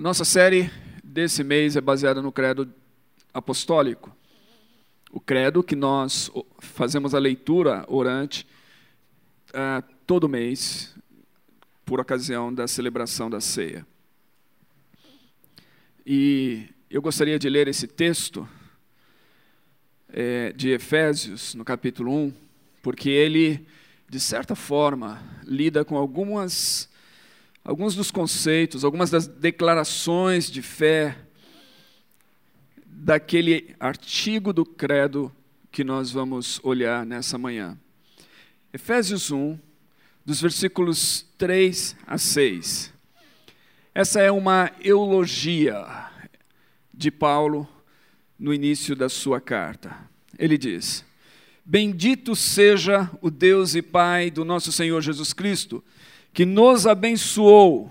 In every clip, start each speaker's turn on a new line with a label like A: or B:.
A: A nossa série desse mês é baseada no credo apostólico. O credo que nós fazemos a leitura orante uh, todo mês, por ocasião da celebração da ceia. E eu gostaria de ler esse texto é, de Efésios, no capítulo 1, porque ele, de certa forma, lida com algumas alguns dos conceitos, algumas das declarações de fé daquele artigo do credo que nós vamos olhar nessa manhã. Efésios 1, dos versículos 3 a 6. Essa é uma eulogia de Paulo no início da sua carta. Ele diz: Bendito seja o Deus e Pai do nosso Senhor Jesus Cristo que nos abençoou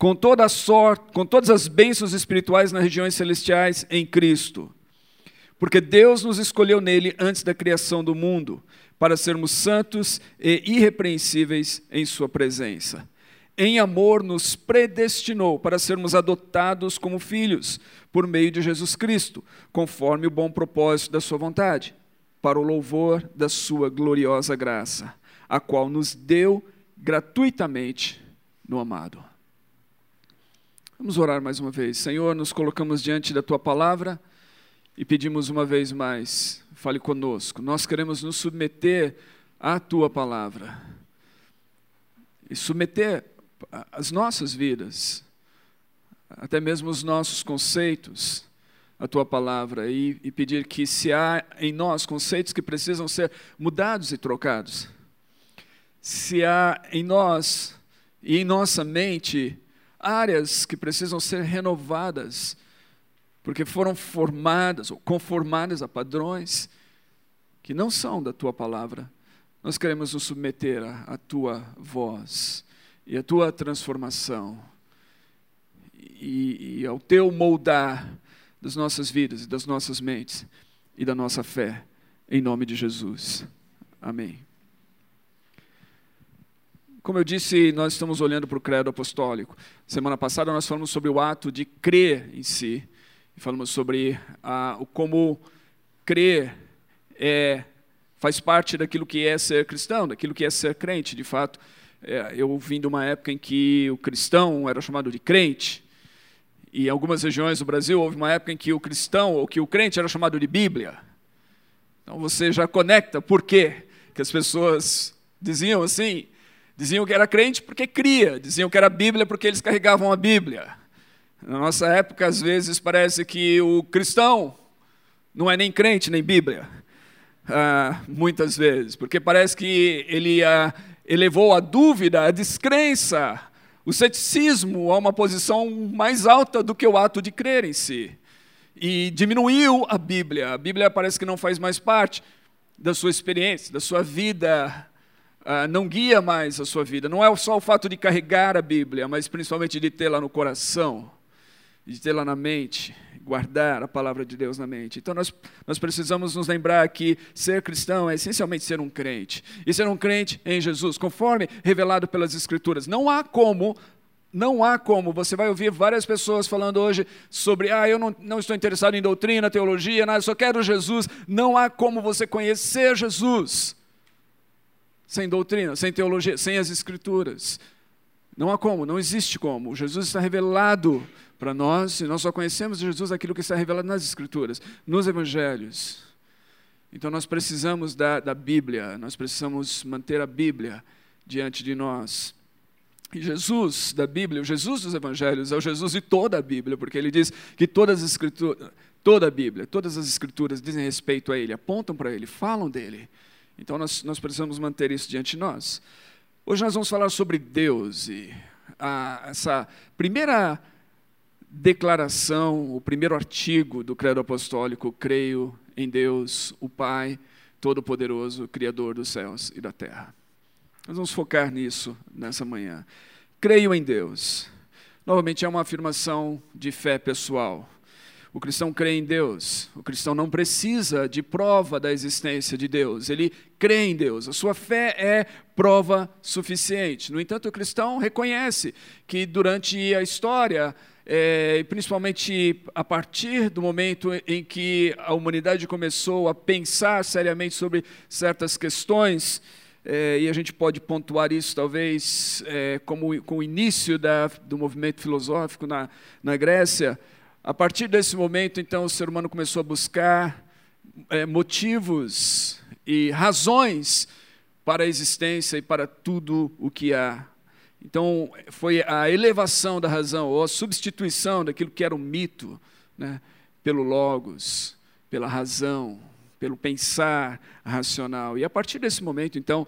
A: com toda sorte, com todas as bênçãos espirituais nas regiões celestiais em Cristo. Porque Deus nos escolheu nele antes da criação do mundo, para sermos santos e irrepreensíveis em sua presença. Em amor nos predestinou para sermos adotados como filhos por meio de Jesus Cristo, conforme o bom propósito da sua vontade, para o louvor da sua gloriosa graça, a qual nos deu gratuitamente no amado. Vamos orar mais uma vez. Senhor, nos colocamos diante da tua palavra e pedimos uma vez mais, fale conosco. Nós queremos nos submeter à tua palavra e submeter as nossas vidas, até mesmo os nossos conceitos, à tua palavra e, e pedir que, se há em nós conceitos que precisam ser mudados e trocados, se há em nós e em nossa mente áreas que precisam ser renovadas, porque foram formadas ou conformadas a padrões que não são da tua palavra. Nós queremos nos submeter à, tua voz e à tua transformação e, e ao teu moldar das nossas vidas e das nossas mentes e da nossa fé, em nome de Jesus. Amém. Como eu disse, nós estamos olhando para o credo apostólico. Semana passada nós falamos sobre o ato de crer em si. Falamos sobre ah, como crer é, faz parte daquilo que é ser cristão, daquilo que é ser crente. De fato, é, eu vim de uma época em que o cristão era chamado de crente. E em algumas regiões do Brasil houve uma época em que o cristão ou que o crente era chamado de Bíblia. Então você já conecta por quê que as pessoas diziam assim, Diziam que era crente porque cria, diziam que era Bíblia porque eles carregavam a Bíblia. Na nossa época, às vezes, parece que o cristão não é nem crente nem Bíblia. Ah, muitas vezes, porque parece que ele ah, elevou a dúvida, a descrença, o ceticismo a uma posição mais alta do que o ato de crer em si. E diminuiu a Bíblia. A Bíblia parece que não faz mais parte da sua experiência, da sua vida ah, não guia mais a sua vida. Não é só o fato de carregar a Bíblia, mas principalmente de tê-la no coração, de tê-la na mente, guardar a palavra de Deus na mente. Então nós, nós precisamos nos lembrar que ser cristão é essencialmente ser um crente. E ser um crente em Jesus, conforme revelado pelas Escrituras. Não há como não há como, você vai ouvir várias pessoas falando hoje sobre, ah, eu não, não estou interessado em doutrina, teologia, nada, só quero Jesus. Não há como você conhecer Jesus sem doutrina, sem teologia, sem as escrituras. Não há como, não existe como. Jesus está revelado para nós e nós só conhecemos Jesus aquilo que está revelado nas escrituras, nos evangelhos. Então nós precisamos da, da Bíblia, nós precisamos manter a Bíblia diante de nós. E Jesus da Bíblia, o Jesus dos evangelhos, é o Jesus de toda a Bíblia, porque ele diz que todas as escrituras, toda a Bíblia, todas as escrituras dizem respeito a ele, apontam para ele, falam dele. Então nós, nós precisamos manter isso diante de nós. Hoje nós vamos falar sobre Deus e a, essa primeira declaração, o primeiro artigo do Credo Apostólico, creio em Deus, o Pai Todo-Poderoso, Criador dos céus e da terra. Nós vamos focar nisso nessa manhã. Creio em Deus. Novamente, é uma afirmação de fé pessoal. O cristão crê em Deus. O cristão não precisa de prova da existência de Deus. Ele crê em Deus. A sua fé é prova suficiente. No entanto, o cristão reconhece que durante a história é, principalmente a partir do momento em que a humanidade começou a pensar seriamente sobre certas questões, é, e a gente pode pontuar isso talvez é, como com o início da, do movimento filosófico na, na Grécia. A partir desse momento, então, o ser humano começou a buscar é, motivos e razões para a existência e para tudo o que há. Então, foi a elevação da razão, ou a substituição daquilo que era um mito, né, pelo logos, pela razão, pelo pensar racional. E a partir desse momento, então,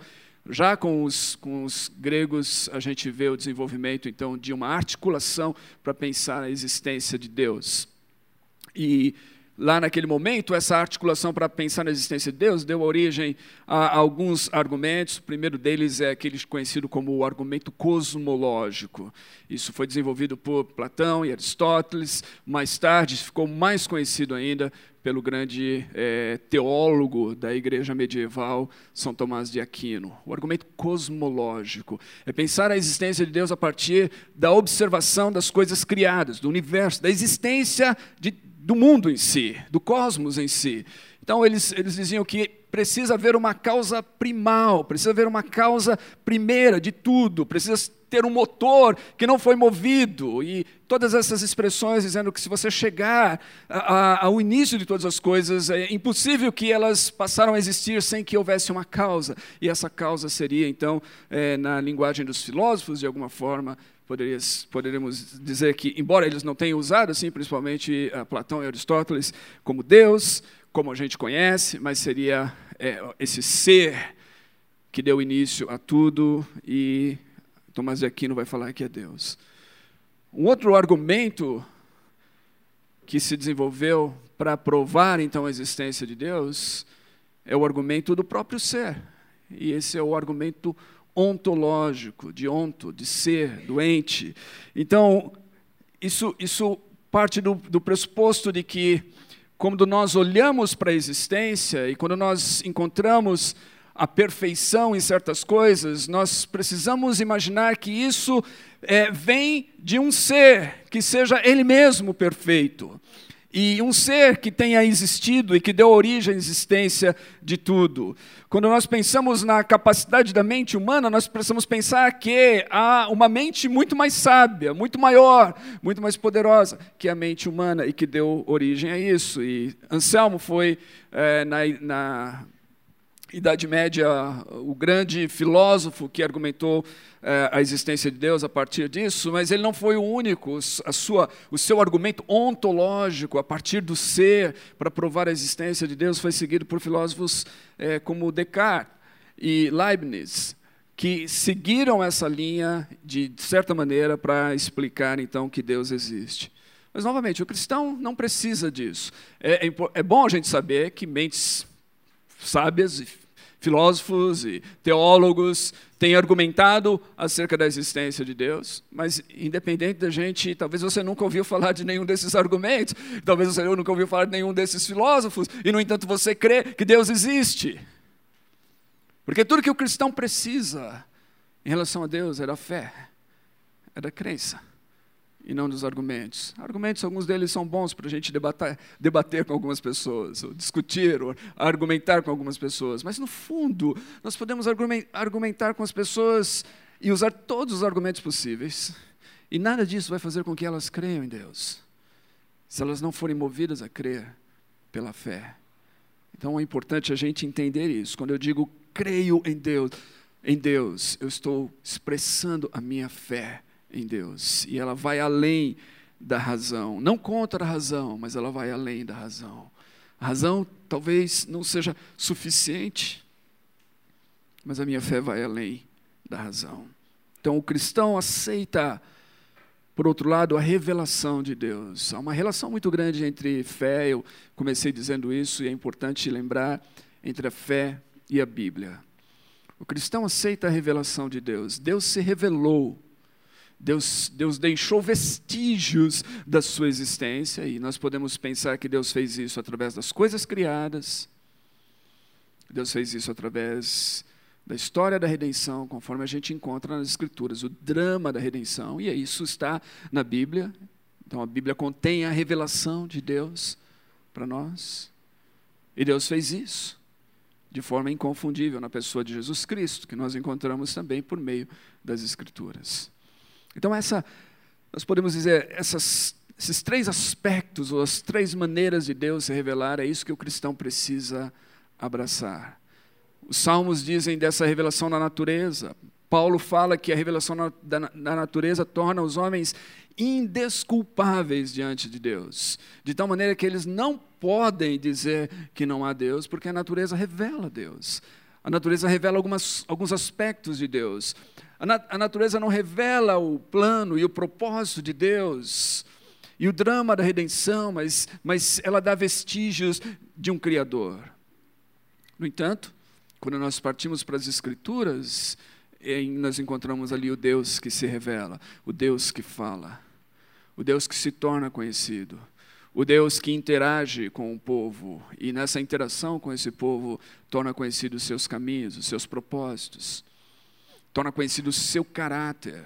A: já com os, com os gregos, a gente vê o desenvolvimento, então, de uma articulação para pensar a existência de Deus. E lá naquele momento, essa articulação para pensar na existência de Deus deu origem a alguns argumentos. O primeiro deles é aquele conhecido como o argumento cosmológico. Isso foi desenvolvido por Platão e Aristóteles. Mais tarde, ficou mais conhecido ainda pelo grande é, teólogo da igreja medieval, São Tomás de Aquino. O argumento cosmológico é pensar a existência de Deus a partir da observação das coisas criadas, do universo, da existência de do mundo em si, do cosmos em si. Então eles, eles diziam que precisa haver uma causa primal, precisa haver uma causa primeira de tudo, precisa ter um motor que não foi movido. E todas essas expressões dizendo que se você chegar a, a, ao início de todas as coisas, é impossível que elas passaram a existir sem que houvesse uma causa. E essa causa seria, então, é, na linguagem dos filósofos, de alguma forma, poderíamos dizer que, embora eles não tenham usado, assim, principalmente uh, Platão e Aristóteles, como Deus, como a gente conhece, mas seria é, esse ser que deu início a tudo e Tomás de Aquino vai falar que é Deus. Um outro argumento que se desenvolveu para provar então a existência de Deus é o argumento do próprio ser. E esse é o argumento ontológico, de onto, de ser, doente. Então, isso, isso parte do, do pressuposto de que, quando nós olhamos para a existência e quando nós encontramos a perfeição em certas coisas, nós precisamos imaginar que isso é, vem de um ser que seja ele mesmo perfeito. E um ser que tenha existido e que deu origem à existência de tudo. Quando nós pensamos na capacidade da mente humana, nós precisamos pensar que há uma mente muito mais sábia, muito maior, muito mais poderosa que a mente humana e que deu origem a isso. E Anselmo foi é, na, na Idade Média, o grande filósofo que argumentou eh, a existência de Deus a partir disso, mas ele não foi o único. A sua, o seu argumento ontológico, a partir do ser, para provar a existência de Deus, foi seguido por filósofos eh, como Descartes e Leibniz, que seguiram essa linha, de certa maneira, para explicar então que Deus existe. Mas, novamente, o cristão não precisa disso. É, é, é bom a gente saber que mentes sábias e filósofos e teólogos têm argumentado acerca da existência de Deus, mas independente da gente, talvez você nunca ouviu falar de nenhum desses argumentos, talvez você nunca ouviu falar de nenhum desses filósofos, e no entanto você crê que Deus existe. Porque tudo que o cristão precisa em relação a Deus é da fé, é da crença e não dos argumentos. Argumentos, alguns deles são bons para a gente debater, debater com algumas pessoas, ou discutir, ou argumentar com algumas pessoas, mas no fundo, nós podemos argumentar com as pessoas e usar todos os argumentos possíveis, e nada disso vai fazer com que elas creiam em Deus, se elas não forem movidas a crer pela fé. Então é importante a gente entender isso. Quando eu digo creio em Deus, em Deus, eu estou expressando a minha fé em Deus. E ela vai além da razão. Não contra a razão, mas ela vai além da razão. A razão talvez não seja suficiente, mas a minha fé vai além da razão. Então o cristão aceita, por outro lado, a revelação de Deus. Há uma relação muito grande entre fé, eu comecei dizendo isso, e é importante lembrar, entre a fé e a Bíblia. O cristão aceita a revelação de Deus. Deus se revelou Deus, Deus deixou vestígios da sua existência e nós podemos pensar que Deus fez isso através das coisas criadas, Deus fez isso através da história da redenção, conforme a gente encontra nas Escrituras, o drama da redenção, e isso está na Bíblia, Então a Bíblia contém a revelação de Deus para nós. E Deus fez isso de forma inconfundível na pessoa de Jesus Cristo, que nós encontramos também por meio das Escrituras. Então, essa, nós podemos dizer, essas, esses três aspectos, ou as três maneiras de Deus se revelar, é isso que o cristão precisa abraçar. Os salmos dizem dessa revelação na natureza. Paulo fala que a revelação na, da, da natureza torna os homens indesculpáveis diante de Deus, de tal maneira que eles não podem dizer que não há Deus, porque a natureza revela Deus. A natureza revela algumas, alguns aspectos de Deus. A, nat a natureza não revela o plano e o propósito de Deus e o drama da redenção, mas, mas ela dá vestígios de um Criador. No entanto, quando nós partimos para as Escrituras, nós encontramos ali o Deus que se revela, o Deus que fala, o Deus que se torna conhecido, o Deus que interage com o povo e nessa interação com esse povo torna conhecido os seus caminhos, os seus propósitos, torna conhecido o seu caráter,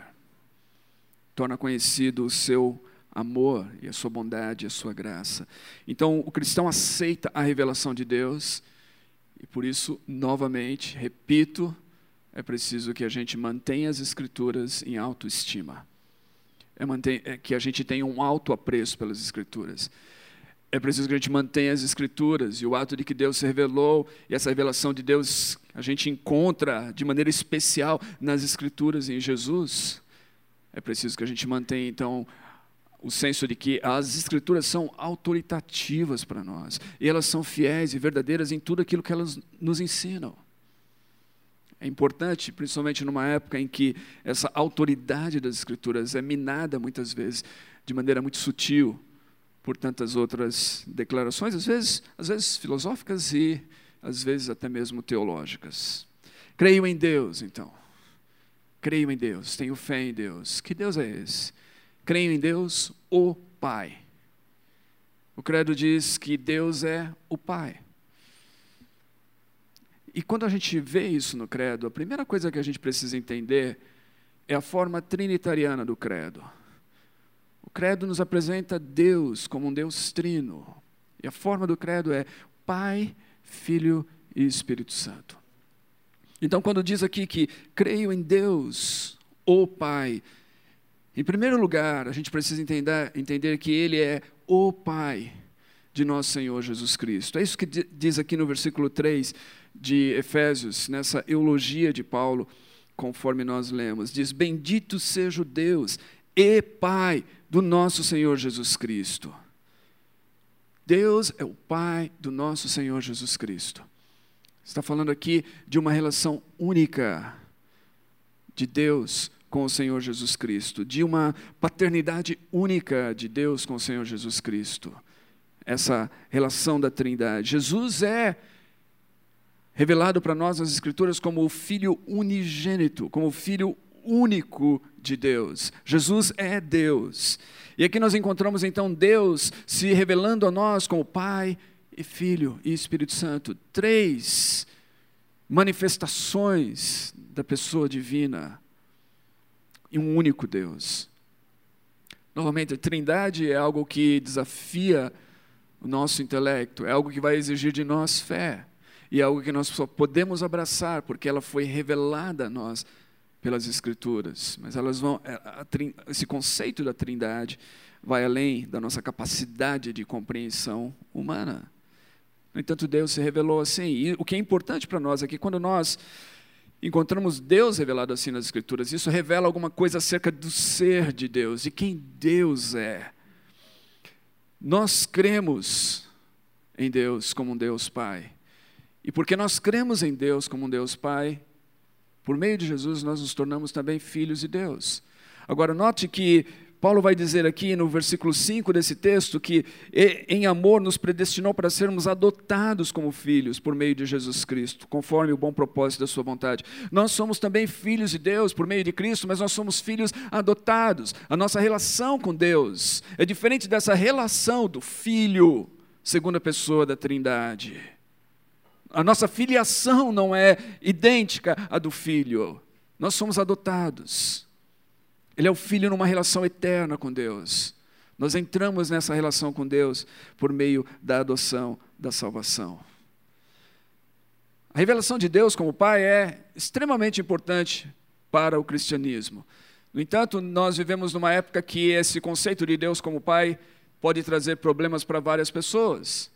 A: torna conhecido o seu amor e a sua bondade e a sua graça. Então, o cristão aceita a revelação de Deus e por isso, novamente, repito, é preciso que a gente mantenha as Escrituras em autoestima. É, manter, é que a gente tenha um alto apreço pelas Escrituras. É preciso que a gente mantenha as Escrituras e o ato de que Deus se revelou, e essa revelação de Deus a gente encontra de maneira especial nas Escrituras em Jesus. É preciso que a gente mantenha, então, o senso de que as Escrituras são autoritativas para nós, e elas são fiéis e verdadeiras em tudo aquilo que elas nos ensinam. É importante, principalmente numa época em que essa autoridade das Escrituras é minada muitas vezes de maneira muito sutil por tantas outras declarações, às vezes, às vezes filosóficas e às vezes até mesmo teológicas. Creio em Deus, então. Creio em Deus, tenho fé em Deus. Que Deus é esse? Creio em Deus, o Pai. O credo diz que Deus é o Pai. E quando a gente vê isso no credo, a primeira coisa que a gente precisa entender é a forma trinitariana do credo. Credo nos apresenta Deus como um Deus trino. E a forma do credo é Pai, Filho e Espírito Santo. Então, quando diz aqui que creio em Deus, o Pai, em primeiro lugar, a gente precisa entender, entender que Ele é o Pai de nosso Senhor Jesus Cristo. É isso que diz aqui no versículo 3 de Efésios, nessa eulogia de Paulo, conforme nós lemos. Diz: Bendito seja o Deus e Pai do nosso Senhor Jesus Cristo. Deus é o Pai do nosso Senhor Jesus Cristo. Está falando aqui de uma relação única de Deus com o Senhor Jesus Cristo, de uma paternidade única de Deus com o Senhor Jesus Cristo. Essa relação da Trindade. Jesus é revelado para nós nas Escrituras como o Filho unigênito, como o Filho único de Deus. Jesus é Deus. E aqui nós encontramos então Deus se revelando a nós como Pai e Filho e Espírito Santo. Três manifestações da pessoa divina e um único Deus. Novamente, a Trindade é algo que desafia o nosso intelecto, é algo que vai exigir de nós fé e é algo que nós só podemos abraçar porque ela foi revelada a nós pelas Escrituras. Mas elas vão, é, esse conceito da Trindade vai além da nossa capacidade de compreensão humana. No entanto, Deus se revelou assim. E o que é importante para nós é que quando nós encontramos Deus revelado assim nas Escrituras, isso revela alguma coisa acerca do ser de Deus, de quem Deus é. Nós cremos em Deus como um Deus Pai. E porque nós cremos em Deus como um Deus Pai, por meio de Jesus nós nos tornamos também filhos de Deus. Agora, note que Paulo vai dizer aqui no versículo 5 desse texto que em amor nos predestinou para sermos adotados como filhos por meio de Jesus Cristo, conforme o bom propósito da sua vontade. Nós somos também filhos de Deus por meio de Cristo, mas nós somos filhos adotados. A nossa relação com Deus é diferente dessa relação do filho, segunda pessoa da Trindade. A nossa filiação não é idêntica à do filho. Nós somos adotados. Ele é o filho numa relação eterna com Deus. Nós entramos nessa relação com Deus por meio da adoção, da salvação. A revelação de Deus como Pai é extremamente importante para o cristianismo. No entanto, nós vivemos numa época que esse conceito de Deus como Pai pode trazer problemas para várias pessoas,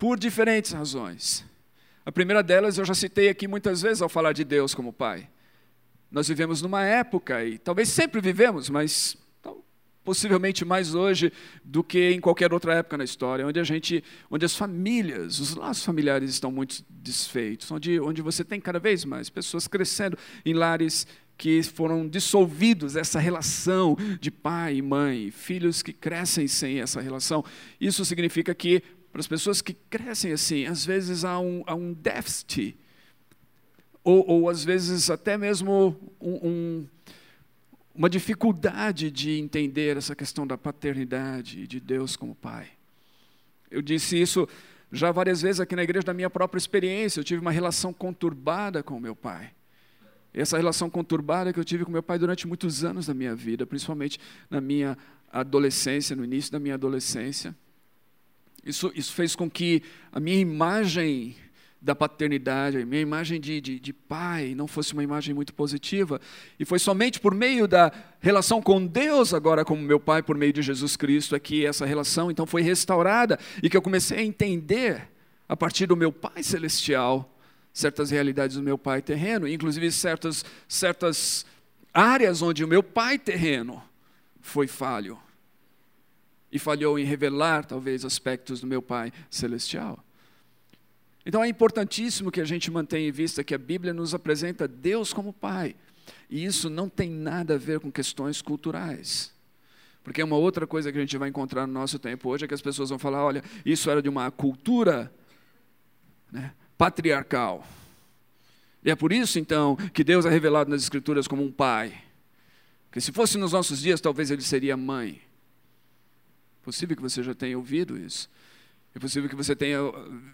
A: por diferentes razões. A primeira delas eu já citei aqui muitas vezes ao falar de Deus como Pai. Nós vivemos numa época, e talvez sempre vivemos, mas possivelmente mais hoje do que em qualquer outra época na história, onde a gente, onde as famílias, os laços familiares estão muito desfeitos, onde, onde você tem cada vez mais pessoas crescendo em lares que foram dissolvidos essa relação de pai e mãe, filhos que crescem sem essa relação. Isso significa que para as pessoas que crescem assim, às vezes há um, há um déficit, ou, ou às vezes até mesmo um, um uma dificuldade de entender essa questão da paternidade de Deus como Pai. Eu disse isso já várias vezes aqui na igreja da minha própria experiência. Eu tive uma relação conturbada com meu pai. Essa relação conturbada que eu tive com meu pai durante muitos anos da minha vida, principalmente na minha adolescência, no início da minha adolescência. Isso, isso fez com que a minha imagem da paternidade, a minha imagem de, de, de, pai não fosse uma imagem muito positiva. E foi somente por meio da relação com Deus, agora como meu pai, por meio de Jesus Cristo, é que essa relação então foi restaurada e que eu comecei a entender, a partir do meu pai celestial, certas realidades do meu pai terreno, inclusive certas, certas áreas onde o meu pai terreno foi falho. E falhou em revelar, talvez, aspectos do meu pai celestial. Então é importantíssimo que a gente mantenha em vista que a Bíblia nos apresenta Deus como Pai. E isso não tem nada a ver com questões culturais. Porque uma outra coisa que a gente vai encontrar no nosso tempo hoje é que as pessoas vão falar: olha, isso era de uma cultura né, patriarcal. E é por isso, então, que Deus é revelado nas Escrituras como um pai. Porque se fosse nos nossos dias, talvez ele seria mãe. Possível que você já tenha ouvido isso. É possível que você tenha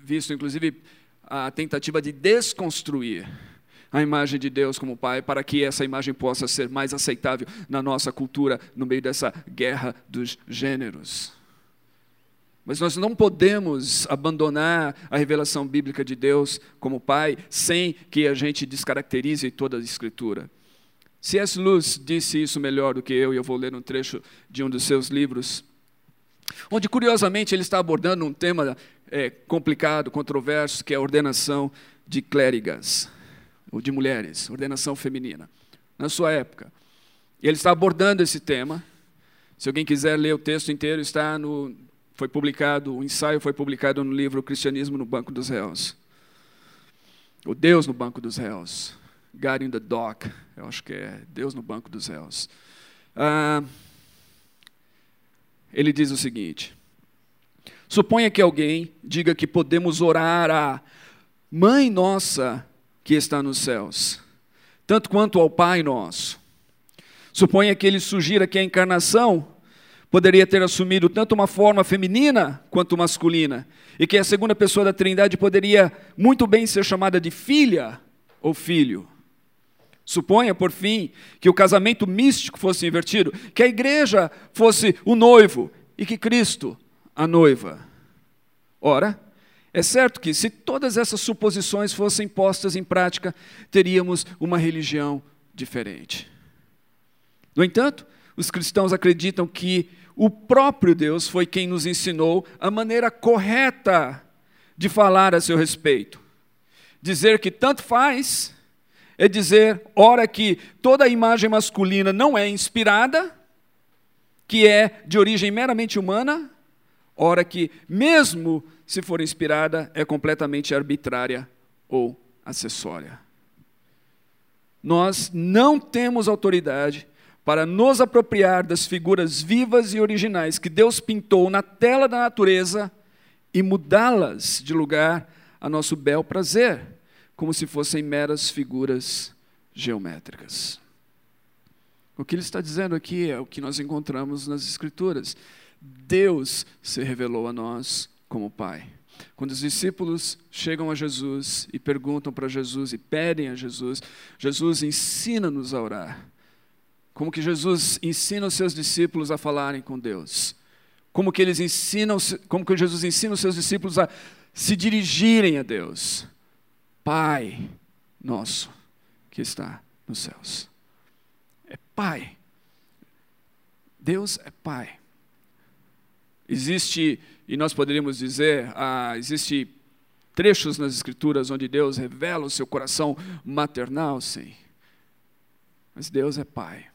A: visto, inclusive, a tentativa de desconstruir a imagem de Deus como Pai, para que essa imagem possa ser mais aceitável na nossa cultura, no meio dessa guerra dos gêneros. Mas nós não podemos abandonar a revelação bíblica de Deus como Pai sem que a gente descaracterize toda a Escritura. C.S. Lewis disse isso melhor do que eu, e eu vou ler um trecho de um dos seus livros onde curiosamente ele está abordando um tema é, complicado, controverso, que é a ordenação de clérigas, ou de mulheres, ordenação feminina, na sua época. Ele está abordando esse tema. Se alguém quiser ler o texto inteiro, está no, foi publicado, o ensaio foi publicado no livro Cristianismo no Banco dos Réus. O Deus no Banco dos Réus. God in the Dock, eu acho que é Deus no Banco dos Réus. Ah, ele diz o seguinte: Suponha que alguém diga que podemos orar a Mãe Nossa que está nos céus, tanto quanto ao Pai Nosso. Suponha que ele sugira que a encarnação poderia ter assumido tanto uma forma feminina quanto masculina, e que a segunda pessoa da Trindade poderia muito bem ser chamada de filha ou filho. Suponha, por fim, que o casamento místico fosse invertido, que a igreja fosse o noivo e que Cristo a noiva. Ora, é certo que se todas essas suposições fossem postas em prática, teríamos uma religião diferente. No entanto, os cristãos acreditam que o próprio Deus foi quem nos ensinou a maneira correta de falar a seu respeito. Dizer que tanto faz é dizer, ora, que toda imagem masculina não é inspirada, que é de origem meramente humana, ora, que mesmo se for inspirada, é completamente arbitrária ou acessória. Nós não temos autoridade para nos apropriar das figuras vivas e originais que Deus pintou na tela da natureza e mudá-las de lugar a nosso bel prazer como se fossem meras figuras geométricas. O que ele está dizendo aqui é o que nós encontramos nas Escrituras. Deus se revelou a nós como Pai. Quando os discípulos chegam a Jesus e perguntam para Jesus e pedem a Jesus, Jesus ensina-nos a orar. como que Jesus ensina os seus discípulos a falarem com Deus. Como que eles ensinam, como que Jesus ensina os seus discípulos a se dirigirem a Deus. Pai nosso que está nos céus. É Pai. Deus é Pai. Existe, e nós poderíamos dizer, ah, existe trechos nas Escrituras onde Deus revela o seu coração maternal, sim. Mas Deus é Pai.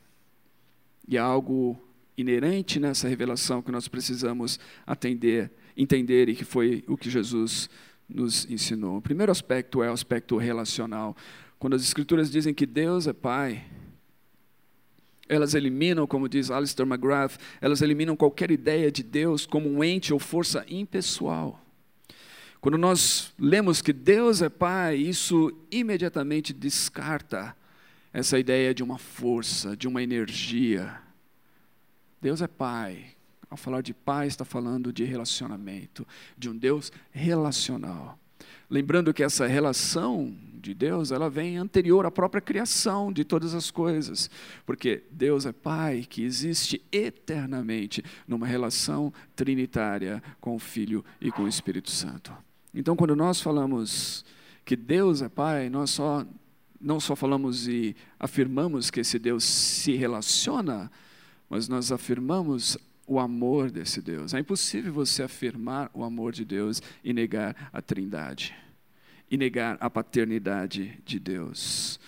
A: E há algo inerente nessa revelação que nós precisamos atender, entender e que foi o que Jesus nos ensinou. O primeiro aspecto é o aspecto relacional. Quando as Escrituras dizem que Deus é Pai, elas eliminam, como diz Alistair McGrath, elas eliminam qualquer ideia de Deus como um ente ou força impessoal. Quando nós lemos que Deus é Pai, isso imediatamente descarta essa ideia de uma força, de uma energia. Deus é Pai. Ao falar de Pai, está falando de relacionamento, de um Deus relacional. Lembrando que essa relação de Deus, ela vem anterior à própria criação de todas as coisas, porque Deus é Pai que existe eternamente numa relação trinitária com o Filho e com o Espírito Santo. Então, quando nós falamos que Deus é Pai, nós só não só falamos e afirmamos que esse Deus se relaciona, mas nós afirmamos o amor desse Deus. É impossível você afirmar o amor de Deus e negar a Trindade, e negar a paternidade de Deus.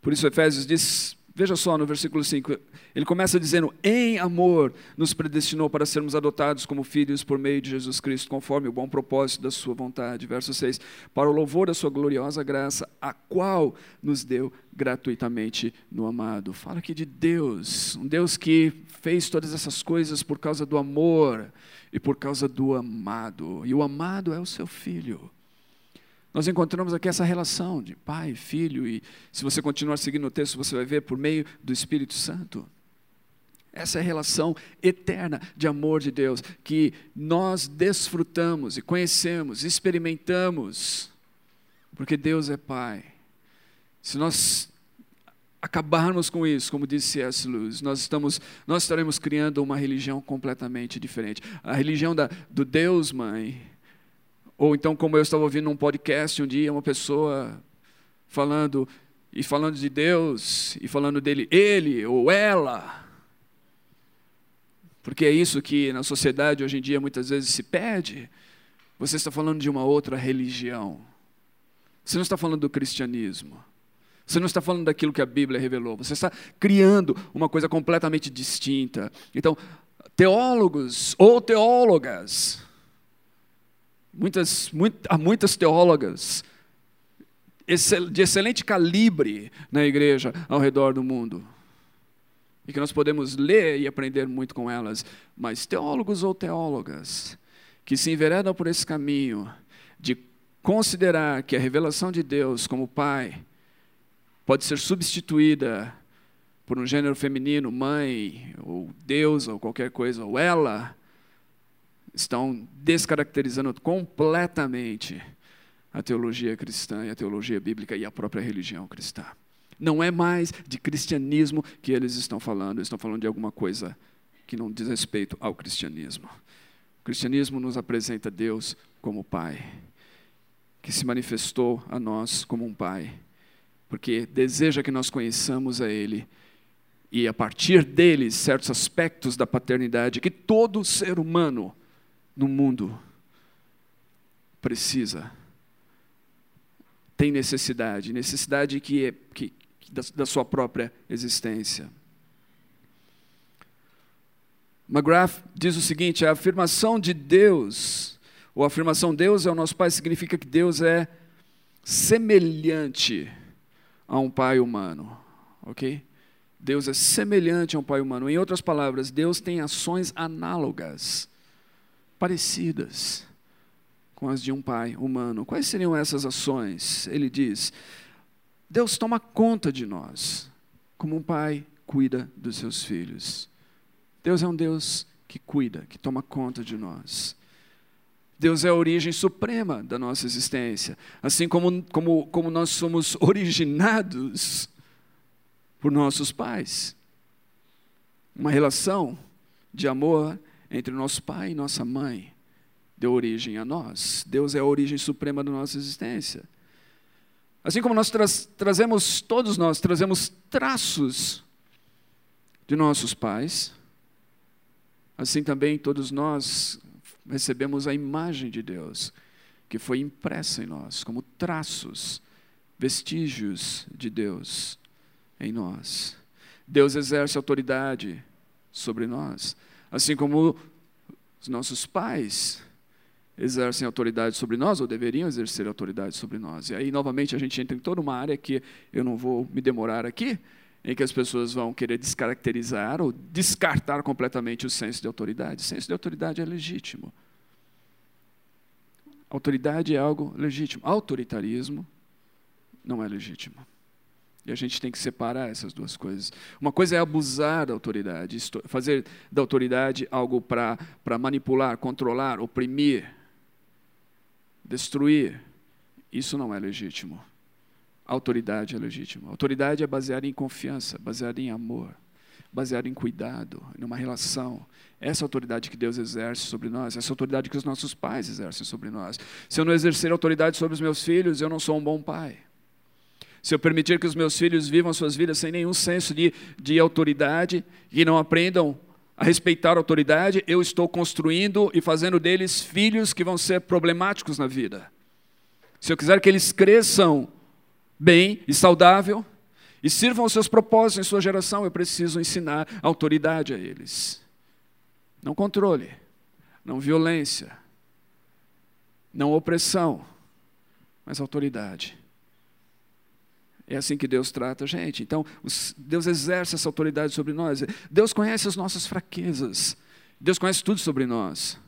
A: Por isso, Efésios diz Veja só no versículo 5, ele começa dizendo: Em amor nos predestinou para sermos adotados como filhos por meio de Jesus Cristo, conforme o bom propósito da Sua vontade. Verso 6: Para o louvor da Sua gloriosa graça, a qual nos deu gratuitamente no amado. Fala aqui de Deus, um Deus que fez todas essas coisas por causa do amor e por causa do amado. E o amado é o seu filho. Nós encontramos aqui essa relação de pai, filho, e se você continuar seguindo o texto, você vai ver por meio do Espírito Santo. Essa é a relação eterna de amor de Deus, que nós desfrutamos e conhecemos, experimentamos, porque Deus é Pai. Se nós acabarmos com isso, como disse C.S. Lewis, nós, estamos, nós estaremos criando uma religião completamente diferente. A religião da, do Deus Mãe ou então, como eu estava ouvindo num podcast um dia, uma pessoa falando e falando de Deus e falando dele, ele ou ela. Porque é isso que na sociedade hoje em dia muitas vezes se pede. Você está falando de uma outra religião. Você não está falando do cristianismo. Você não está falando daquilo que a Bíblia revelou. Você está criando uma coisa completamente distinta. Então, teólogos ou teólogas Muitas, muito, há muitas teólogas de excelente calibre na igreja ao redor do mundo. E que nós podemos ler e aprender muito com elas. Mas teólogos ou teólogas que se enveredam por esse caminho de considerar que a revelação de Deus como Pai pode ser substituída por um gênero feminino, mãe, ou Deus, ou qualquer coisa, ou ela, estão descaracterizando completamente a teologia cristã e a teologia bíblica e a própria religião cristã. Não é mais de cristianismo que eles estão falando, eles estão falando de alguma coisa que não diz respeito ao cristianismo. O cristianismo nos apresenta Deus como Pai, que se manifestou a nós como um Pai, porque deseja que nós conheçamos a Ele e, a partir dele, certos aspectos da paternidade que todo ser humano no mundo precisa, tem necessidade, necessidade que é que, da, da sua própria existência. McGrath diz o seguinte: a afirmação de Deus, ou a afirmação Deus é o nosso Pai, significa que Deus é semelhante a um Pai humano, ok? Deus é semelhante a um Pai humano. Em outras palavras, Deus tem ações análogas parecidas com as de um pai humano. Quais seriam essas ações? Ele diz: Deus toma conta de nós, como um pai cuida dos seus filhos. Deus é um Deus que cuida, que toma conta de nós. Deus é a origem suprema da nossa existência. Assim como, como, como nós somos originados por nossos pais. uma relação de amor entre nosso pai e nossa mãe deu origem a nós. Deus é a origem suprema da nossa existência. Assim como nós tra trazemos, todos nós trazemos traços de nossos pais, assim também todos nós recebemos a imagem de Deus, que foi impressa em nós, como traços, vestígios de Deus em nós. Deus exerce autoridade sobre nós, assim como os nossos pais exercem autoridade sobre nós, ou deveriam exercer autoridade sobre nós. E aí, novamente, a gente entra em toda uma área que eu não vou me demorar aqui, em que as pessoas vão querer descaracterizar ou descartar completamente o senso de autoridade. O senso de autoridade é legítimo. Autoridade é algo legítimo. Autoritarismo não é legítimo. E a gente tem que separar essas duas coisas. Uma coisa é abusar da autoridade, fazer da autoridade algo para manipular, controlar, oprimir, destruir. Isso não é legítimo. Autoridade é legítima. autoridade é baseada em confiança, baseada em amor, baseada em cuidado, numa relação. Essa autoridade que Deus exerce sobre nós, essa autoridade que os nossos pais exercem sobre nós. Se eu não exercer autoridade sobre os meus filhos, eu não sou um bom pai. Se eu permitir que os meus filhos vivam suas vidas sem nenhum senso de, de autoridade e não aprendam a respeitar a autoridade, eu estou construindo e fazendo deles filhos que vão ser problemáticos na vida. Se eu quiser que eles cresçam bem e saudável e sirvam os seus propósitos em sua geração, eu preciso ensinar autoridade a eles. Não controle, não violência, não opressão, mas autoridade. É assim que Deus trata a gente. Então, Deus exerce essa autoridade sobre nós. Deus conhece as nossas fraquezas. Deus conhece tudo sobre nós.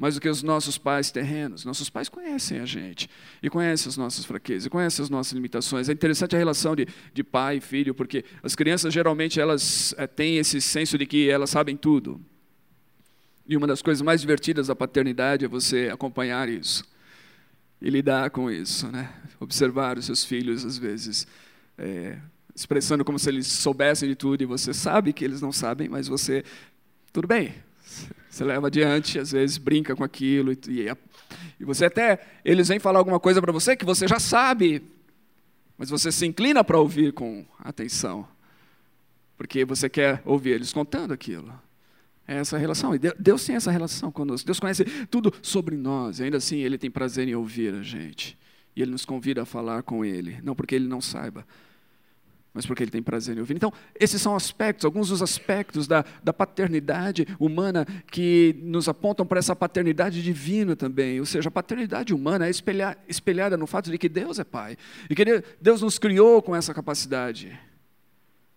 A: Mais do que os nossos pais terrenos. Nossos pais conhecem a gente. E conhecem as nossas fraquezas. E conhecem as nossas limitações. É interessante a relação de, de pai e filho, porque as crianças geralmente elas é, têm esse senso de que elas sabem tudo. E uma das coisas mais divertidas da paternidade é você acompanhar isso e lidar com isso, né? Observar os seus filhos às vezes é, expressando como se eles soubessem de tudo e você sabe que eles não sabem, mas você tudo bem, você leva adiante, às vezes brinca com aquilo e, e, você até eles vêm falar alguma coisa para você que você já sabe, mas você se inclina para ouvir com atenção, porque você quer ouvir eles contando aquilo. É essa relação. E Deus tem essa relação conosco. Deus conhece tudo sobre nós. E ainda assim, Ele tem prazer em ouvir a gente. E Ele nos convida a falar com Ele. Não porque Ele não saiba, mas porque Ele tem prazer em ouvir. Então, esses são aspectos, alguns dos aspectos da, da paternidade humana que nos apontam para essa paternidade divina também. Ou seja, a paternidade humana é espelhada no fato de que Deus é Pai. E que Deus nos criou com essa capacidade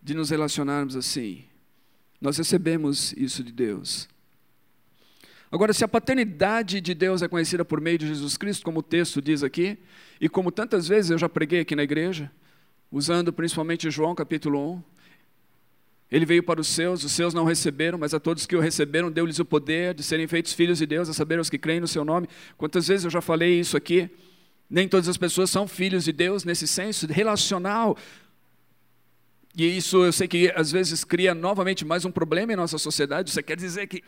A: de nos relacionarmos assim. Nós recebemos isso de Deus. Agora, se a paternidade de Deus é conhecida por meio de Jesus Cristo, como o texto diz aqui, e como tantas vezes eu já preguei aqui na igreja, usando principalmente João capítulo 1, ele veio para os seus, os seus não receberam, mas a todos que o receberam, deu-lhes o poder de serem feitos filhos de Deus, a saber, os que creem no seu nome. Quantas vezes eu já falei isso aqui? Nem todas as pessoas são filhos de Deus nesse senso relacional. E isso eu sei que às vezes cria novamente mais um problema em nossa sociedade. Você quer dizer que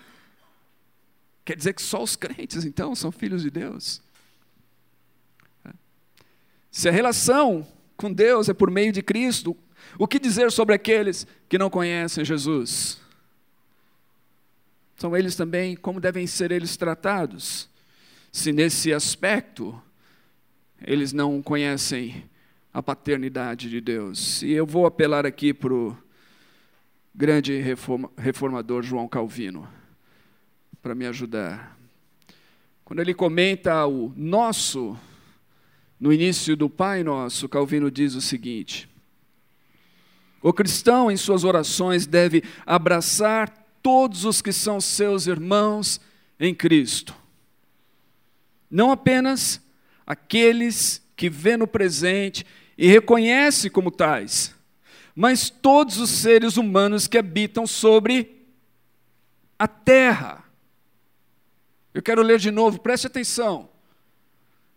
A: quer dizer que só os crentes então são filhos de Deus? Se a relação com Deus é por meio de Cristo, o que dizer sobre aqueles que não conhecem Jesus? São eles também, como devem ser eles tratados? Se nesse aspecto eles não conhecem a paternidade de Deus. E eu vou apelar aqui para o grande reformador João Calvino, para me ajudar. Quando ele comenta o nosso, no início do Pai Nosso, Calvino diz o seguinte: O cristão, em suas orações, deve abraçar todos os que são seus irmãos em Cristo, não apenas aqueles que vê no presente e reconhece como tais, mas todos os seres humanos que habitam sobre a terra. Eu quero ler de novo, preste atenção.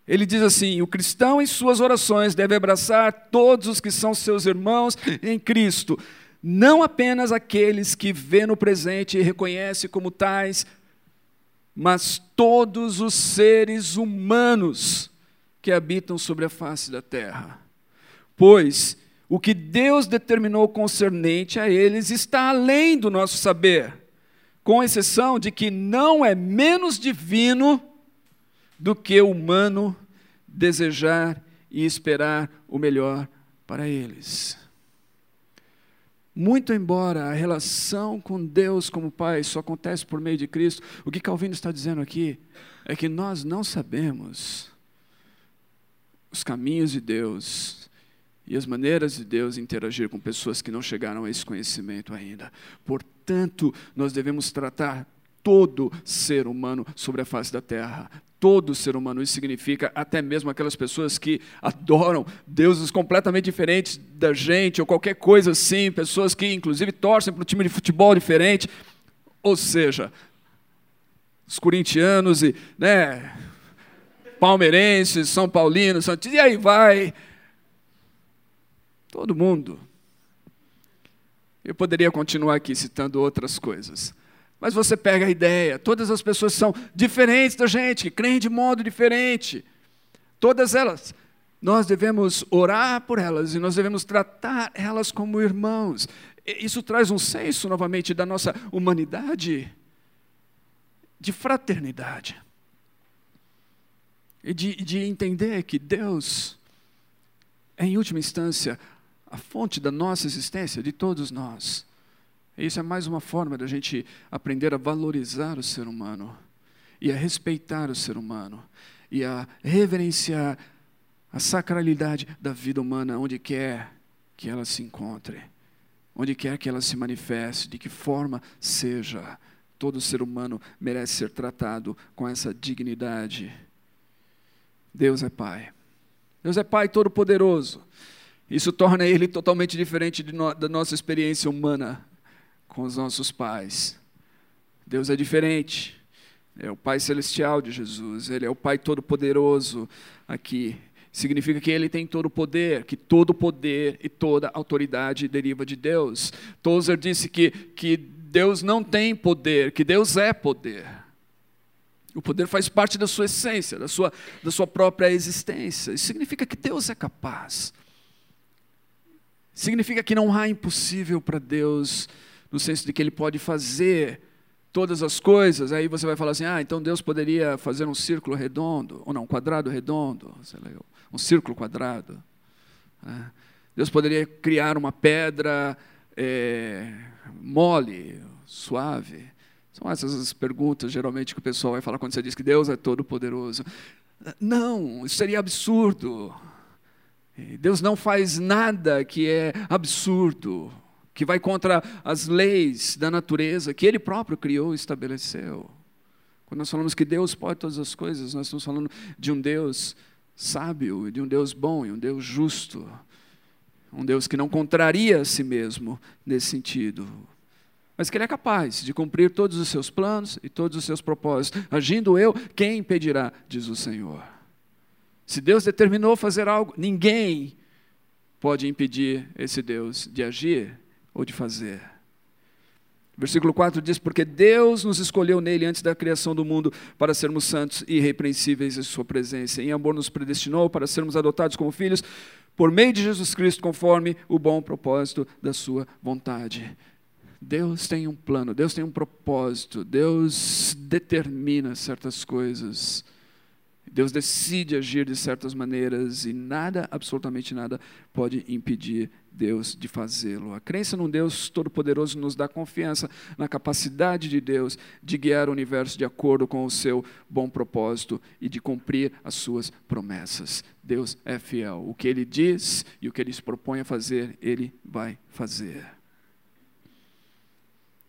A: Ele diz assim: o cristão em suas orações deve abraçar todos os que são seus irmãos em Cristo, não apenas aqueles que vê no presente e reconhece como tais, mas todos os seres humanos que habitam sobre a face da terra. Pois o que Deus determinou concernente a eles está além do nosso saber, com exceção de que não é menos divino do que humano desejar e esperar o melhor para eles. Muito embora a relação com Deus como Pai só acontece por meio de Cristo, o que Calvino está dizendo aqui é que nós não sabemos os caminhos de Deus e as maneiras de Deus interagir com pessoas que não chegaram a esse conhecimento ainda. Portanto, nós devemos tratar todo ser humano sobre a face da terra. Todo ser humano, isso significa até mesmo aquelas pessoas que adoram deuses completamente diferentes da gente, ou qualquer coisa assim, pessoas que inclusive torcem para um time de futebol diferente. Ou seja, os corintianos e né, palmeirenses, são paulinos, santistas, e aí vai. Todo mundo. Eu poderia continuar aqui citando outras coisas. Mas você pega a ideia, todas as pessoas são diferentes da gente, que creem de modo diferente. Todas elas. Nós devemos orar por elas e nós devemos tratar elas como irmãos. Isso traz um senso, novamente, da nossa humanidade, de fraternidade. E de, de entender que Deus é, em última instância, a fonte da nossa existência, de todos nós. Isso é mais uma forma da gente aprender a valorizar o ser humano e a respeitar o ser humano e a reverenciar a sacralidade da vida humana onde quer que ela se encontre, onde quer que ela se manifeste, de que forma seja. Todo ser humano merece ser tratado com essa dignidade. Deus é Pai. Deus é Pai Todo-Poderoso. Isso torna ele totalmente diferente no, da nossa experiência humana com os nossos pais. Deus é diferente. É o Pai Celestial de Jesus. Ele é o Pai Todo-Poderoso aqui. Significa que ele tem todo o poder, que todo poder e toda autoridade deriva de Deus. Tozer disse que, que Deus não tem poder, que Deus é poder. O poder faz parte da sua essência, da sua, da sua própria existência. Isso significa que Deus é capaz. Significa que não há impossível para Deus no senso de que ele pode fazer todas as coisas, aí você vai falar assim: ah, então Deus poderia fazer um círculo redondo, ou não, um quadrado redondo, um círculo quadrado. É. Deus poderia criar uma pedra é, mole, suave. São essas as perguntas, geralmente, que o pessoal vai falar quando você diz que Deus é todo-poderoso. Não, isso seria absurdo. Deus não faz nada que é absurdo que vai contra as leis da natureza que Ele próprio criou e estabeleceu. Quando nós falamos que Deus pode todas as coisas, nós estamos falando de um Deus sábio, de um Deus bom e um Deus justo. Um Deus que não contraria a si mesmo nesse sentido, mas que Ele é capaz de cumprir todos os seus planos e todos os seus propósitos. Agindo eu, quem impedirá, diz o Senhor. Se Deus determinou fazer algo, ninguém pode impedir esse Deus de agir ou de fazer. Versículo 4 diz: Porque Deus nos escolheu nele antes da criação do mundo para sermos santos e irrepreensíveis em Sua presença. Em amor nos predestinou para sermos adotados como filhos por meio de Jesus Cristo, conforme o bom propósito da Sua vontade. Deus tem um plano, Deus tem um propósito, Deus determina certas coisas. Deus decide agir de certas maneiras e nada, absolutamente nada, pode impedir Deus de fazê-lo. A crença num Deus Todo-Poderoso nos dá confiança na capacidade de Deus de guiar o universo de acordo com o seu bom propósito e de cumprir as suas promessas. Deus é fiel. O que ele diz e o que ele se propõe a fazer, ele vai fazer.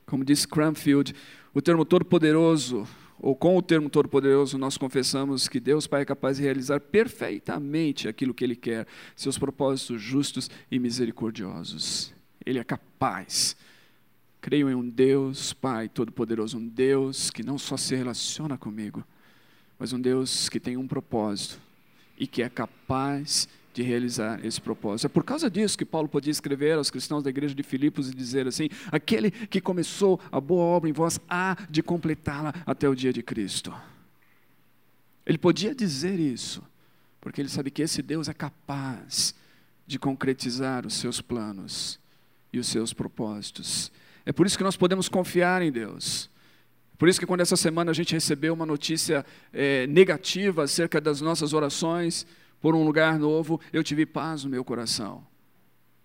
A: Como diz Cranfield, o termo Todo-Poderoso ou com o termo Todo-Poderoso, nós confessamos que Deus Pai é capaz de realizar perfeitamente aquilo que Ele quer, seus propósitos justos e misericordiosos. Ele é capaz. Creio em um Deus Pai Todo-Poderoso, um Deus que não só se relaciona comigo, mas um Deus que tem um propósito e que é capaz de realizar esse propósito. É por causa disso que Paulo podia escrever aos cristãos da igreja de Filipos e dizer assim: aquele que começou a boa obra em vós há de completá-la até o dia de Cristo. Ele podia dizer isso, porque ele sabe que esse Deus é capaz de concretizar os seus planos e os seus propósitos. É por isso que nós podemos confiar em Deus. Por isso que quando essa semana a gente recebeu uma notícia é, negativa acerca das nossas orações por um lugar novo, eu tive paz no meu coração.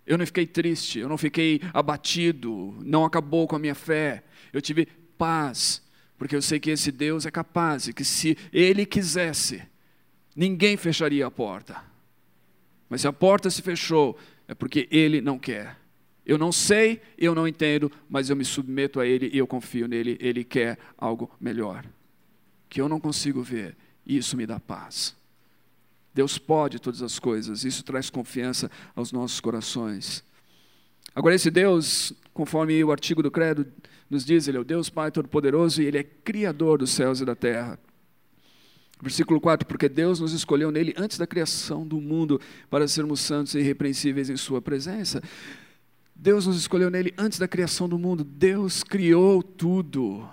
A: Eu não fiquei triste, eu não fiquei abatido, não acabou com a minha fé. Eu tive paz, porque eu sei que esse Deus é capaz e que se Ele quisesse, ninguém fecharia a porta. Mas se a porta se fechou, é porque Ele não quer. Eu não sei, eu não entendo, mas eu me submeto a Ele e eu confio nele. Ele quer algo melhor, que eu não consigo ver, e isso me dá paz. Deus pode todas as coisas, isso traz confiança aos nossos corações. Agora, esse Deus, conforme o artigo do Credo nos diz, Ele é o Deus Pai Todo-Poderoso e Ele é Criador dos céus e da terra. Versículo 4: Porque Deus nos escolheu nele antes da criação do mundo para sermos santos e irrepreensíveis em Sua presença. Deus nos escolheu nele antes da criação do mundo. Deus criou tudo,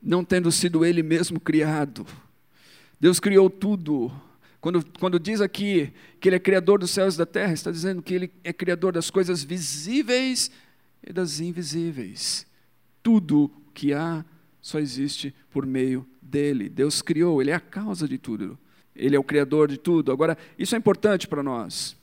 A: não tendo sido Ele mesmo criado. Deus criou tudo. Quando, quando diz aqui que Ele é criador dos céus e da terra, está dizendo que Ele é criador das coisas visíveis e das invisíveis. Tudo que há só existe por meio dele. Deus criou, Ele é a causa de tudo. Ele é o criador de tudo. Agora, isso é importante para nós.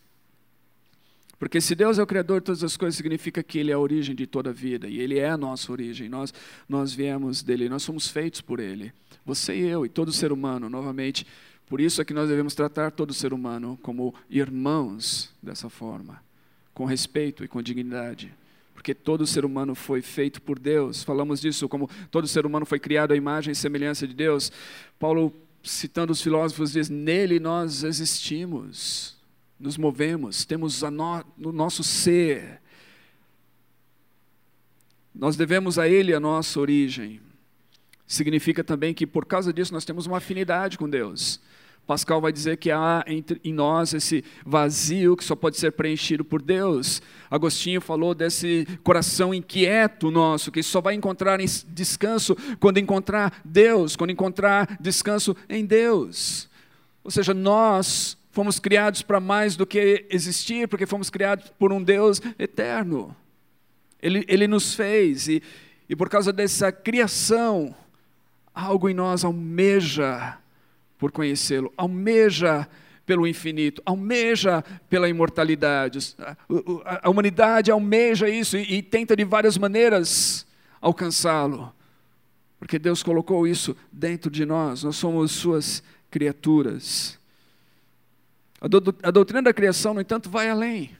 A: Porque se Deus é o Criador de todas as coisas, significa que Ele é a origem de toda a vida, e Ele é a nossa origem, nós, nós viemos dele, nós somos feitos por Ele. Você e eu, e todo ser humano, novamente. Por isso é que nós devemos tratar todo ser humano como irmãos dessa forma, com respeito e com dignidade. Porque todo ser humano foi feito por Deus. Falamos disso, como todo ser humano foi criado à imagem e semelhança de Deus. Paulo, citando os filósofos, diz: Nele nós existimos nos movemos, temos no, no nosso ser. Nós devemos a Ele a nossa origem. Significa também que por causa disso nós temos uma afinidade com Deus. Pascal vai dizer que há entre, em nós esse vazio que só pode ser preenchido por Deus. Agostinho falou desse coração inquieto nosso, que só vai encontrar descanso quando encontrar Deus, quando encontrar descanso em Deus. Ou seja, nós Fomos criados para mais do que existir, porque fomos criados por um Deus eterno. Ele, ele nos fez, e, e por causa dessa criação, algo em nós almeja por conhecê-lo, almeja pelo infinito, almeja pela imortalidade. A, humanidade almeja isso e, tenta de várias maneiras alcançá-lo, porque Deus colocou isso dentro de nós, nós somos Suas criaturas. A doutrina da criação, no entanto, vai além.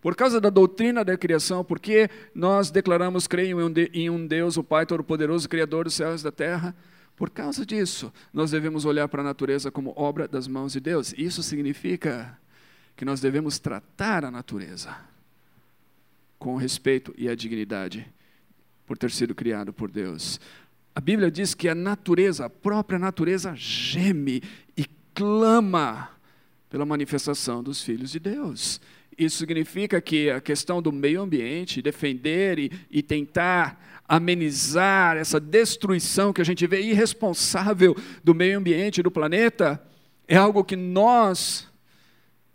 A: Por causa da doutrina da criação, porque nós declaramos crer em um Deus, o Pai Todo-Poderoso, Criador dos céus e da terra, por causa disso, nós devemos olhar para a natureza como obra das mãos de Deus. Isso significa que nós devemos tratar a natureza com respeito e a dignidade por ter sido criado por Deus. A Bíblia diz que a natureza, a própria natureza, geme e clama pela manifestação dos filhos de Deus. Isso significa que a questão do meio ambiente, defender e, e tentar amenizar essa destruição que a gente vê irresponsável do meio ambiente, do planeta, é algo que nós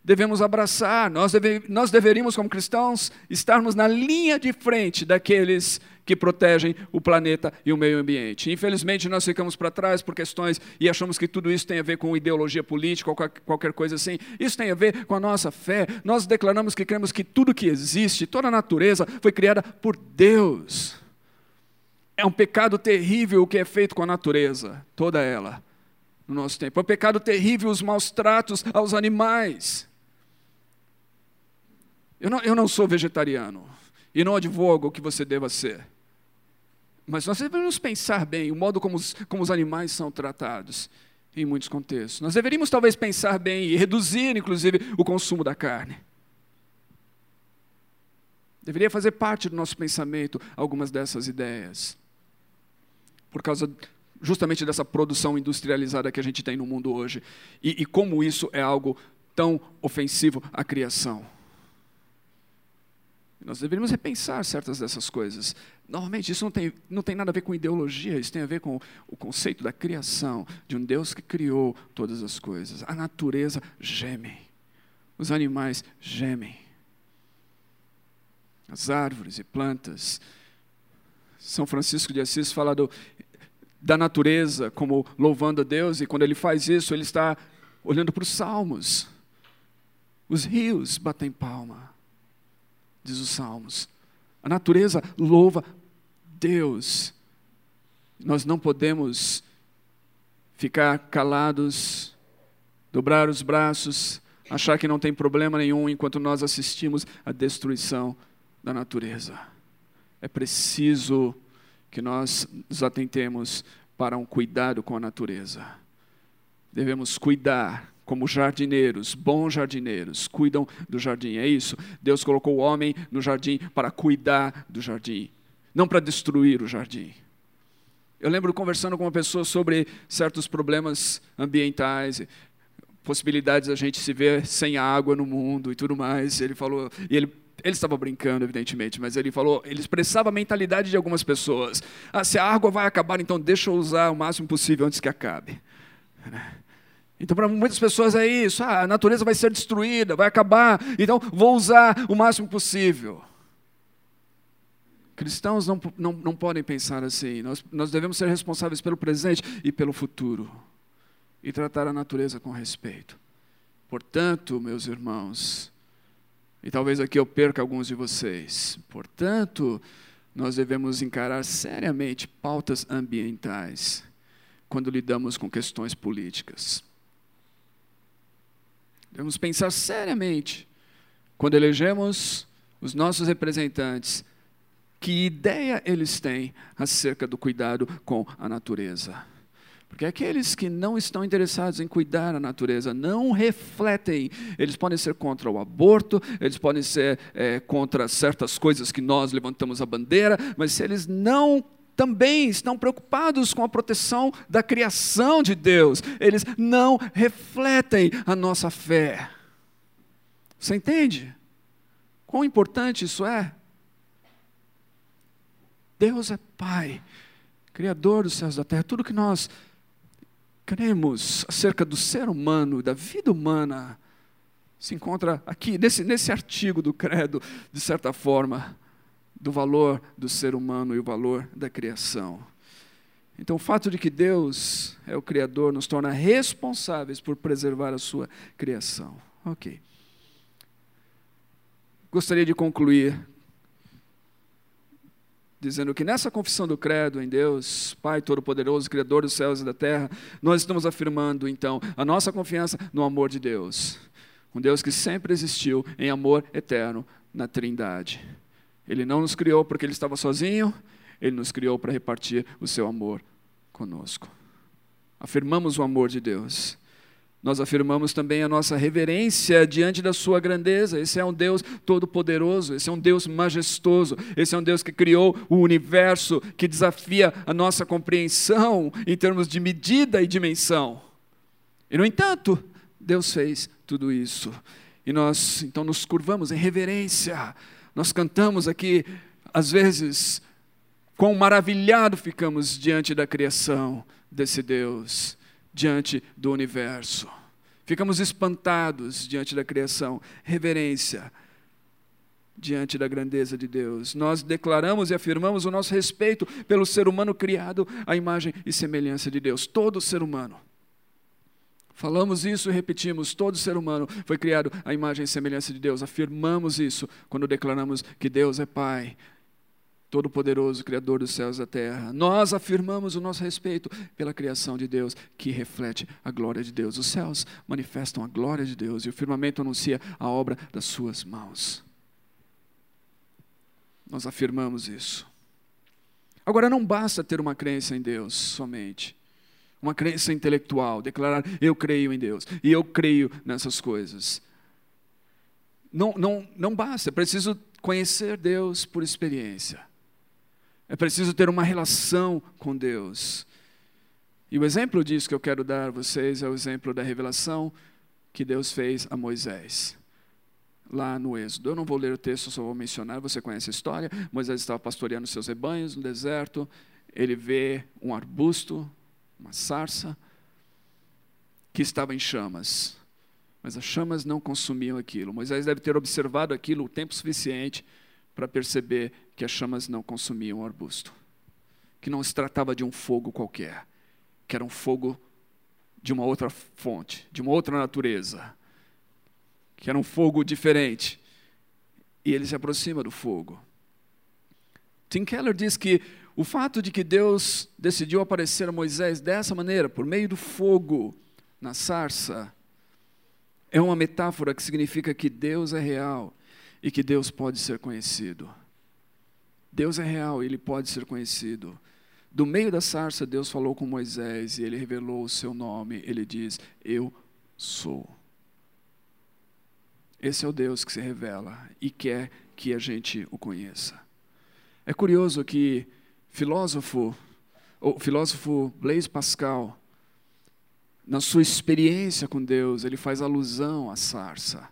A: devemos abraçar. Nós, deve, nós deveríamos, como cristãos, estarmos na linha de frente daqueles que protegem o planeta e o meio ambiente. Infelizmente, nós ficamos para trás por questões e achamos que tudo isso tem a ver com ideologia política ou qualquer coisa assim. Isso tem a ver com a nossa fé. Nós declaramos que cremos que tudo que existe, toda a natureza, foi criada por Deus. É um pecado terrível o que é feito com a natureza, toda ela, no nosso tempo. É um pecado terrível os maus tratos aos animais. Eu não, eu não sou vegetariano e não advogo que você deva ser. Mas nós devemos pensar bem o modo como os, como os animais são tratados em muitos contextos. Nós deveríamos talvez pensar bem e reduzir, inclusive, o consumo da carne. Deveria fazer parte do nosso pensamento algumas dessas ideias. Por causa justamente dessa produção industrializada que a gente tem no mundo hoje. E, e como isso é algo tão ofensivo à criação. Nós deveríamos repensar certas dessas coisas. Normalmente, isso não tem, não tem nada a ver com ideologia, isso tem a ver com o conceito da criação, de um Deus que criou todas as coisas. A natureza geme, os animais gemem, as árvores e plantas. São Francisco de Assis fala do, da natureza como louvando a Deus, e quando ele faz isso, ele está olhando para os salmos. Os rios batem palma diz os Salmos. A natureza louva Deus. Nós não podemos ficar calados, dobrar os braços, achar que não tem problema nenhum enquanto nós assistimos à destruição da natureza. É preciso que nós nos atentemos para um cuidado com a natureza. Devemos cuidar como jardineiros, bons jardineiros, cuidam do jardim. É isso. Deus colocou o homem no jardim para cuidar do jardim, não para destruir o jardim. Eu lembro conversando com uma pessoa sobre certos problemas ambientais, possibilidades da gente se ver sem água no mundo e tudo mais. Ele falou, e ele ele estava brincando, evidentemente, mas ele falou, ele expressava a mentalidade de algumas pessoas. Ah, se a água vai acabar, então deixa eu usar o máximo possível antes que acabe. Então, para muitas pessoas é isso: ah, a natureza vai ser destruída, vai acabar, então vou usar o máximo possível. Cristãos não, não, não podem pensar assim. Nós, nós devemos ser responsáveis pelo presente e pelo futuro e tratar a natureza com respeito. Portanto, meus irmãos, e talvez aqui eu perca alguns de vocês, portanto, nós devemos encarar seriamente pautas ambientais quando lidamos com questões políticas. Devemos pensar seriamente, quando elegemos os nossos representantes, que ideia eles têm acerca do cuidado com a natureza. Porque aqueles que não estão interessados em cuidar da natureza não refletem. Eles podem ser contra o aborto, eles podem ser é, contra certas coisas que nós levantamos a bandeira, mas se eles não também estão preocupados com a proteção da criação de Deus. Eles não refletem a nossa fé. Você entende? Quão importante isso é? Deus é Pai, Criador dos céus e da terra. Tudo que nós cremos acerca do ser humano, da vida humana, se encontra aqui, nesse, nesse artigo do Credo, de certa forma do valor do ser humano e o valor da criação. Então, o fato de que Deus é o Criador nos torna responsáveis por preservar a sua criação. Ok. Gostaria de concluir dizendo que nessa confissão do credo em Deus, Pai Todo-Poderoso, Criador dos céus e da terra, nós estamos afirmando então a nossa confiança no amor de Deus. Um Deus que sempre existiu em amor eterno na Trindade. Ele não nos criou porque ele estava sozinho, ele nos criou para repartir o seu amor conosco. Afirmamos o amor de Deus. Nós afirmamos também a nossa reverência diante da sua grandeza. Esse é um Deus todo-poderoso, esse é um Deus majestoso, esse é um Deus que criou o universo, que desafia a nossa compreensão em termos de medida e dimensão. E, no entanto, Deus fez tudo isso. E nós, então, nos curvamos em reverência nós cantamos aqui, às vezes, quão maravilhado ficamos diante da criação desse Deus, diante do universo. Ficamos espantados diante da criação, reverência diante da grandeza de Deus. Nós declaramos e afirmamos o nosso respeito pelo ser humano criado à imagem e semelhança de Deus, todo ser humano. Falamos isso e repetimos: todo ser humano foi criado à imagem e semelhança de Deus. Afirmamos isso quando declaramos que Deus é Pai, Todo-Poderoso, Criador dos céus e da terra. Nós afirmamos o nosso respeito pela criação de Deus, que reflete a glória de Deus. Os céus manifestam a glória de Deus e o firmamento anuncia a obra das Suas mãos. Nós afirmamos isso. Agora, não basta ter uma crença em Deus somente uma crença intelectual, declarar eu creio em Deus e eu creio nessas coisas. Não, não, não basta, é preciso conhecer Deus por experiência. É preciso ter uma relação com Deus. E o exemplo disso que eu quero dar a vocês é o exemplo da revelação que Deus fez a Moisés lá no Êxodo. Eu não vou ler o texto, só vou mencionar, você conhece a história. Moisés estava pastoreando seus rebanhos no deserto, ele vê um arbusto, uma sarça, que estava em chamas. Mas as chamas não consumiam aquilo. Moisés deve ter observado aquilo o tempo suficiente para perceber que as chamas não consumiam o arbusto. Que não se tratava de um fogo qualquer, que era um fogo de uma outra fonte, de uma outra natureza que era um fogo diferente. E ele se aproxima do fogo. Tim Keller diz que o fato de que Deus decidiu aparecer a Moisés dessa maneira, por meio do fogo na sarça, é uma metáfora que significa que Deus é real e que Deus pode ser conhecido. Deus é real e ele pode ser conhecido. Do meio da sarça, Deus falou com Moisés e ele revelou o seu nome. Ele diz: Eu sou. Esse é o Deus que se revela e quer que a gente o conheça. É curioso que filósofo, o filósofo Blaise Pascal, na sua experiência com Deus, ele faz alusão à sarça.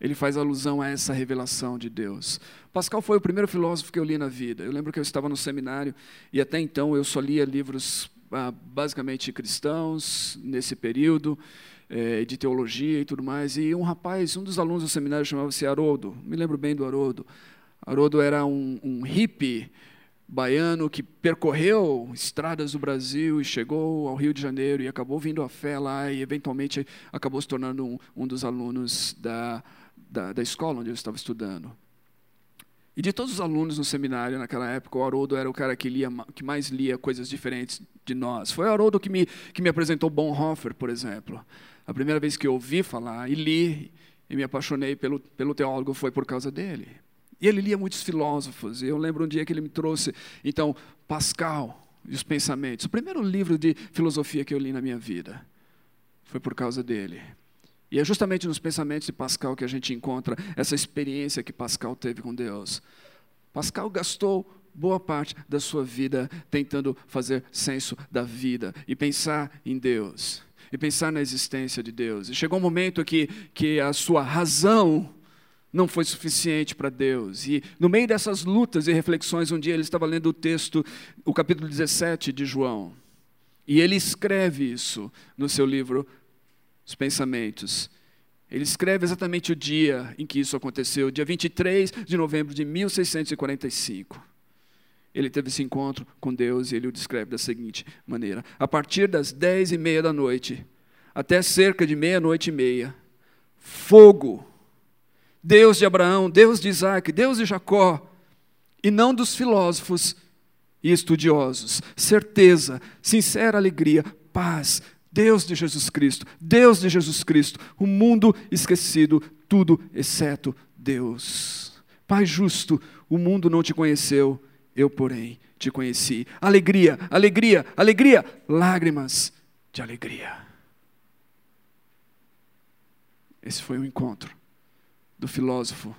A: Ele faz alusão a essa revelação de Deus. Pascal foi o primeiro filósofo que eu li na vida. Eu lembro que eu estava no seminário e até então eu só lia livros ah, basicamente cristãos nesse período é, de teologia e tudo mais. E um rapaz, um dos alunos do seminário chamava-se Haroldo, me lembro bem do Haroldo. Haroldo era um, um hippie baiano que percorreu estradas do Brasil e chegou ao Rio de Janeiro e acabou vindo à fé lá e eventualmente acabou se tornando um, um dos alunos da, da, da, escola onde eu estava estudando. E de todos os alunos no seminário naquela época, o Haroldo era o cara que, lia, que mais lia coisas diferentes de nós. Foi o Haroldo que me, que me apresentou Bonhoeffer, por exemplo. A primeira vez que eu ouvi falar e li e me apaixonei pelo, pelo teólogo foi por causa dele. E ele lia muitos filósofos. E eu lembro um dia que ele me trouxe, então, Pascal e os pensamentos. O primeiro livro de filosofia que eu li na minha vida foi por causa dele. E é justamente nos pensamentos de Pascal que a gente encontra essa experiência que Pascal teve com Deus. Pascal gastou boa parte da sua vida tentando fazer senso da vida e pensar em Deus e pensar na existência de Deus. E chegou um momento que, que a sua razão não foi suficiente para Deus. E no meio dessas lutas e reflexões, um dia ele estava lendo o texto, o capítulo 17 de João. E ele escreve isso no seu livro, Os Pensamentos. Ele escreve exatamente o dia em que isso aconteceu, dia 23 de novembro de 1645 ele teve esse encontro com Deus e ele o descreve da seguinte maneira: a partir das dez e meia da noite até cerca de meia-noite e meia, fogo, Deus de Abraão, Deus de Isaac, Deus de Jacó, e não dos filósofos e estudiosos, certeza, sincera alegria, paz, Deus de Jesus Cristo, Deus de Jesus Cristo, o mundo esquecido, tudo exceto Deus. Pai justo, o mundo não te conheceu, eu, porém, te conheci. Alegria, alegria, alegria, lágrimas de alegria. Esse foi o encontro do filósofo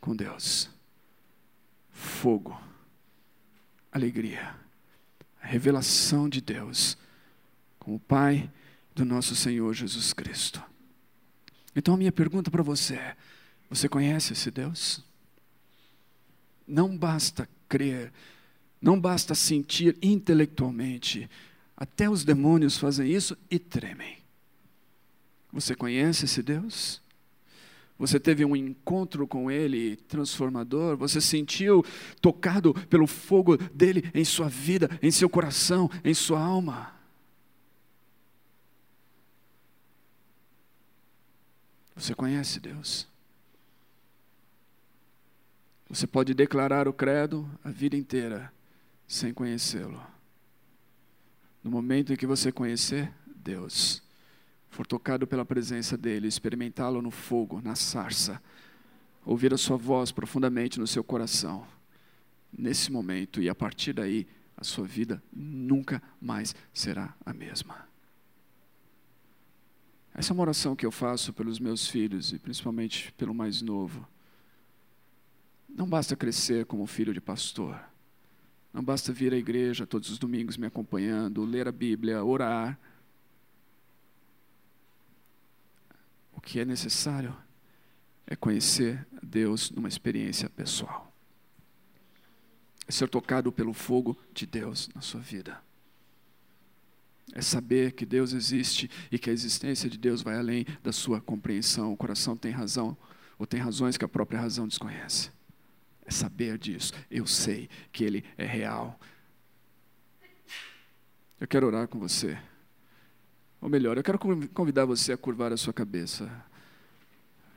A: com Deus. Fogo, alegria, a revelação de Deus com o Pai do nosso Senhor Jesus Cristo. Então a minha pergunta para você é: você conhece esse Deus? Não basta crer, não basta sentir intelectualmente. Até os demônios fazem isso e tremem. Você conhece esse Deus? Você teve um encontro com Ele transformador? Você sentiu tocado pelo fogo dele em sua vida, em seu coração, em sua alma? Você conhece Deus? Você pode declarar o credo a vida inteira sem conhecê-lo. No momento em que você conhecer Deus, for tocado pela presença dEle, experimentá-lo no fogo, na sarça, ouvir a Sua voz profundamente no seu coração, nesse momento e a partir daí, a sua vida nunca mais será a mesma. Essa é uma oração que eu faço pelos meus filhos e principalmente pelo mais novo. Não basta crescer como filho de pastor. Não basta vir à igreja todos os domingos me acompanhando, ler a Bíblia, orar. Que é necessário é conhecer Deus numa experiência pessoal. É ser tocado pelo fogo de Deus na sua vida. É saber que Deus existe e que a existência de Deus vai além da sua compreensão. O coração tem razão, ou tem razões que a própria razão desconhece. É saber disso. Eu sei que Ele é real. Eu quero orar com você. Ou melhor, eu quero convidar você a curvar a sua cabeça.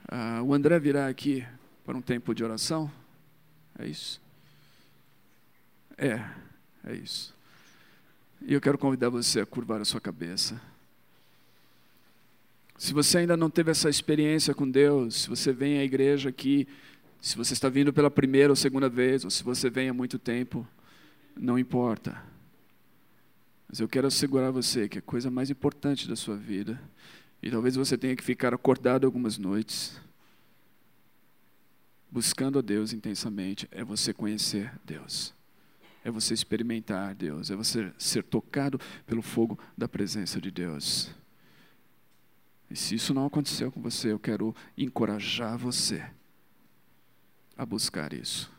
A: Ah, o André virá aqui para um tempo de oração. É isso? É, é isso. E eu quero convidar você a curvar a sua cabeça. Se você ainda não teve essa experiência com Deus, se você vem à igreja aqui, se você está vindo pela primeira ou segunda vez, ou se você vem há muito tempo, não importa. Mas eu quero assegurar você que a coisa mais importante da sua vida, e talvez você tenha que ficar acordado algumas noites, buscando a Deus intensamente, é você conhecer Deus. É você experimentar Deus, é você ser tocado pelo fogo da presença de Deus. E se isso não aconteceu com você, eu quero encorajar você a buscar isso.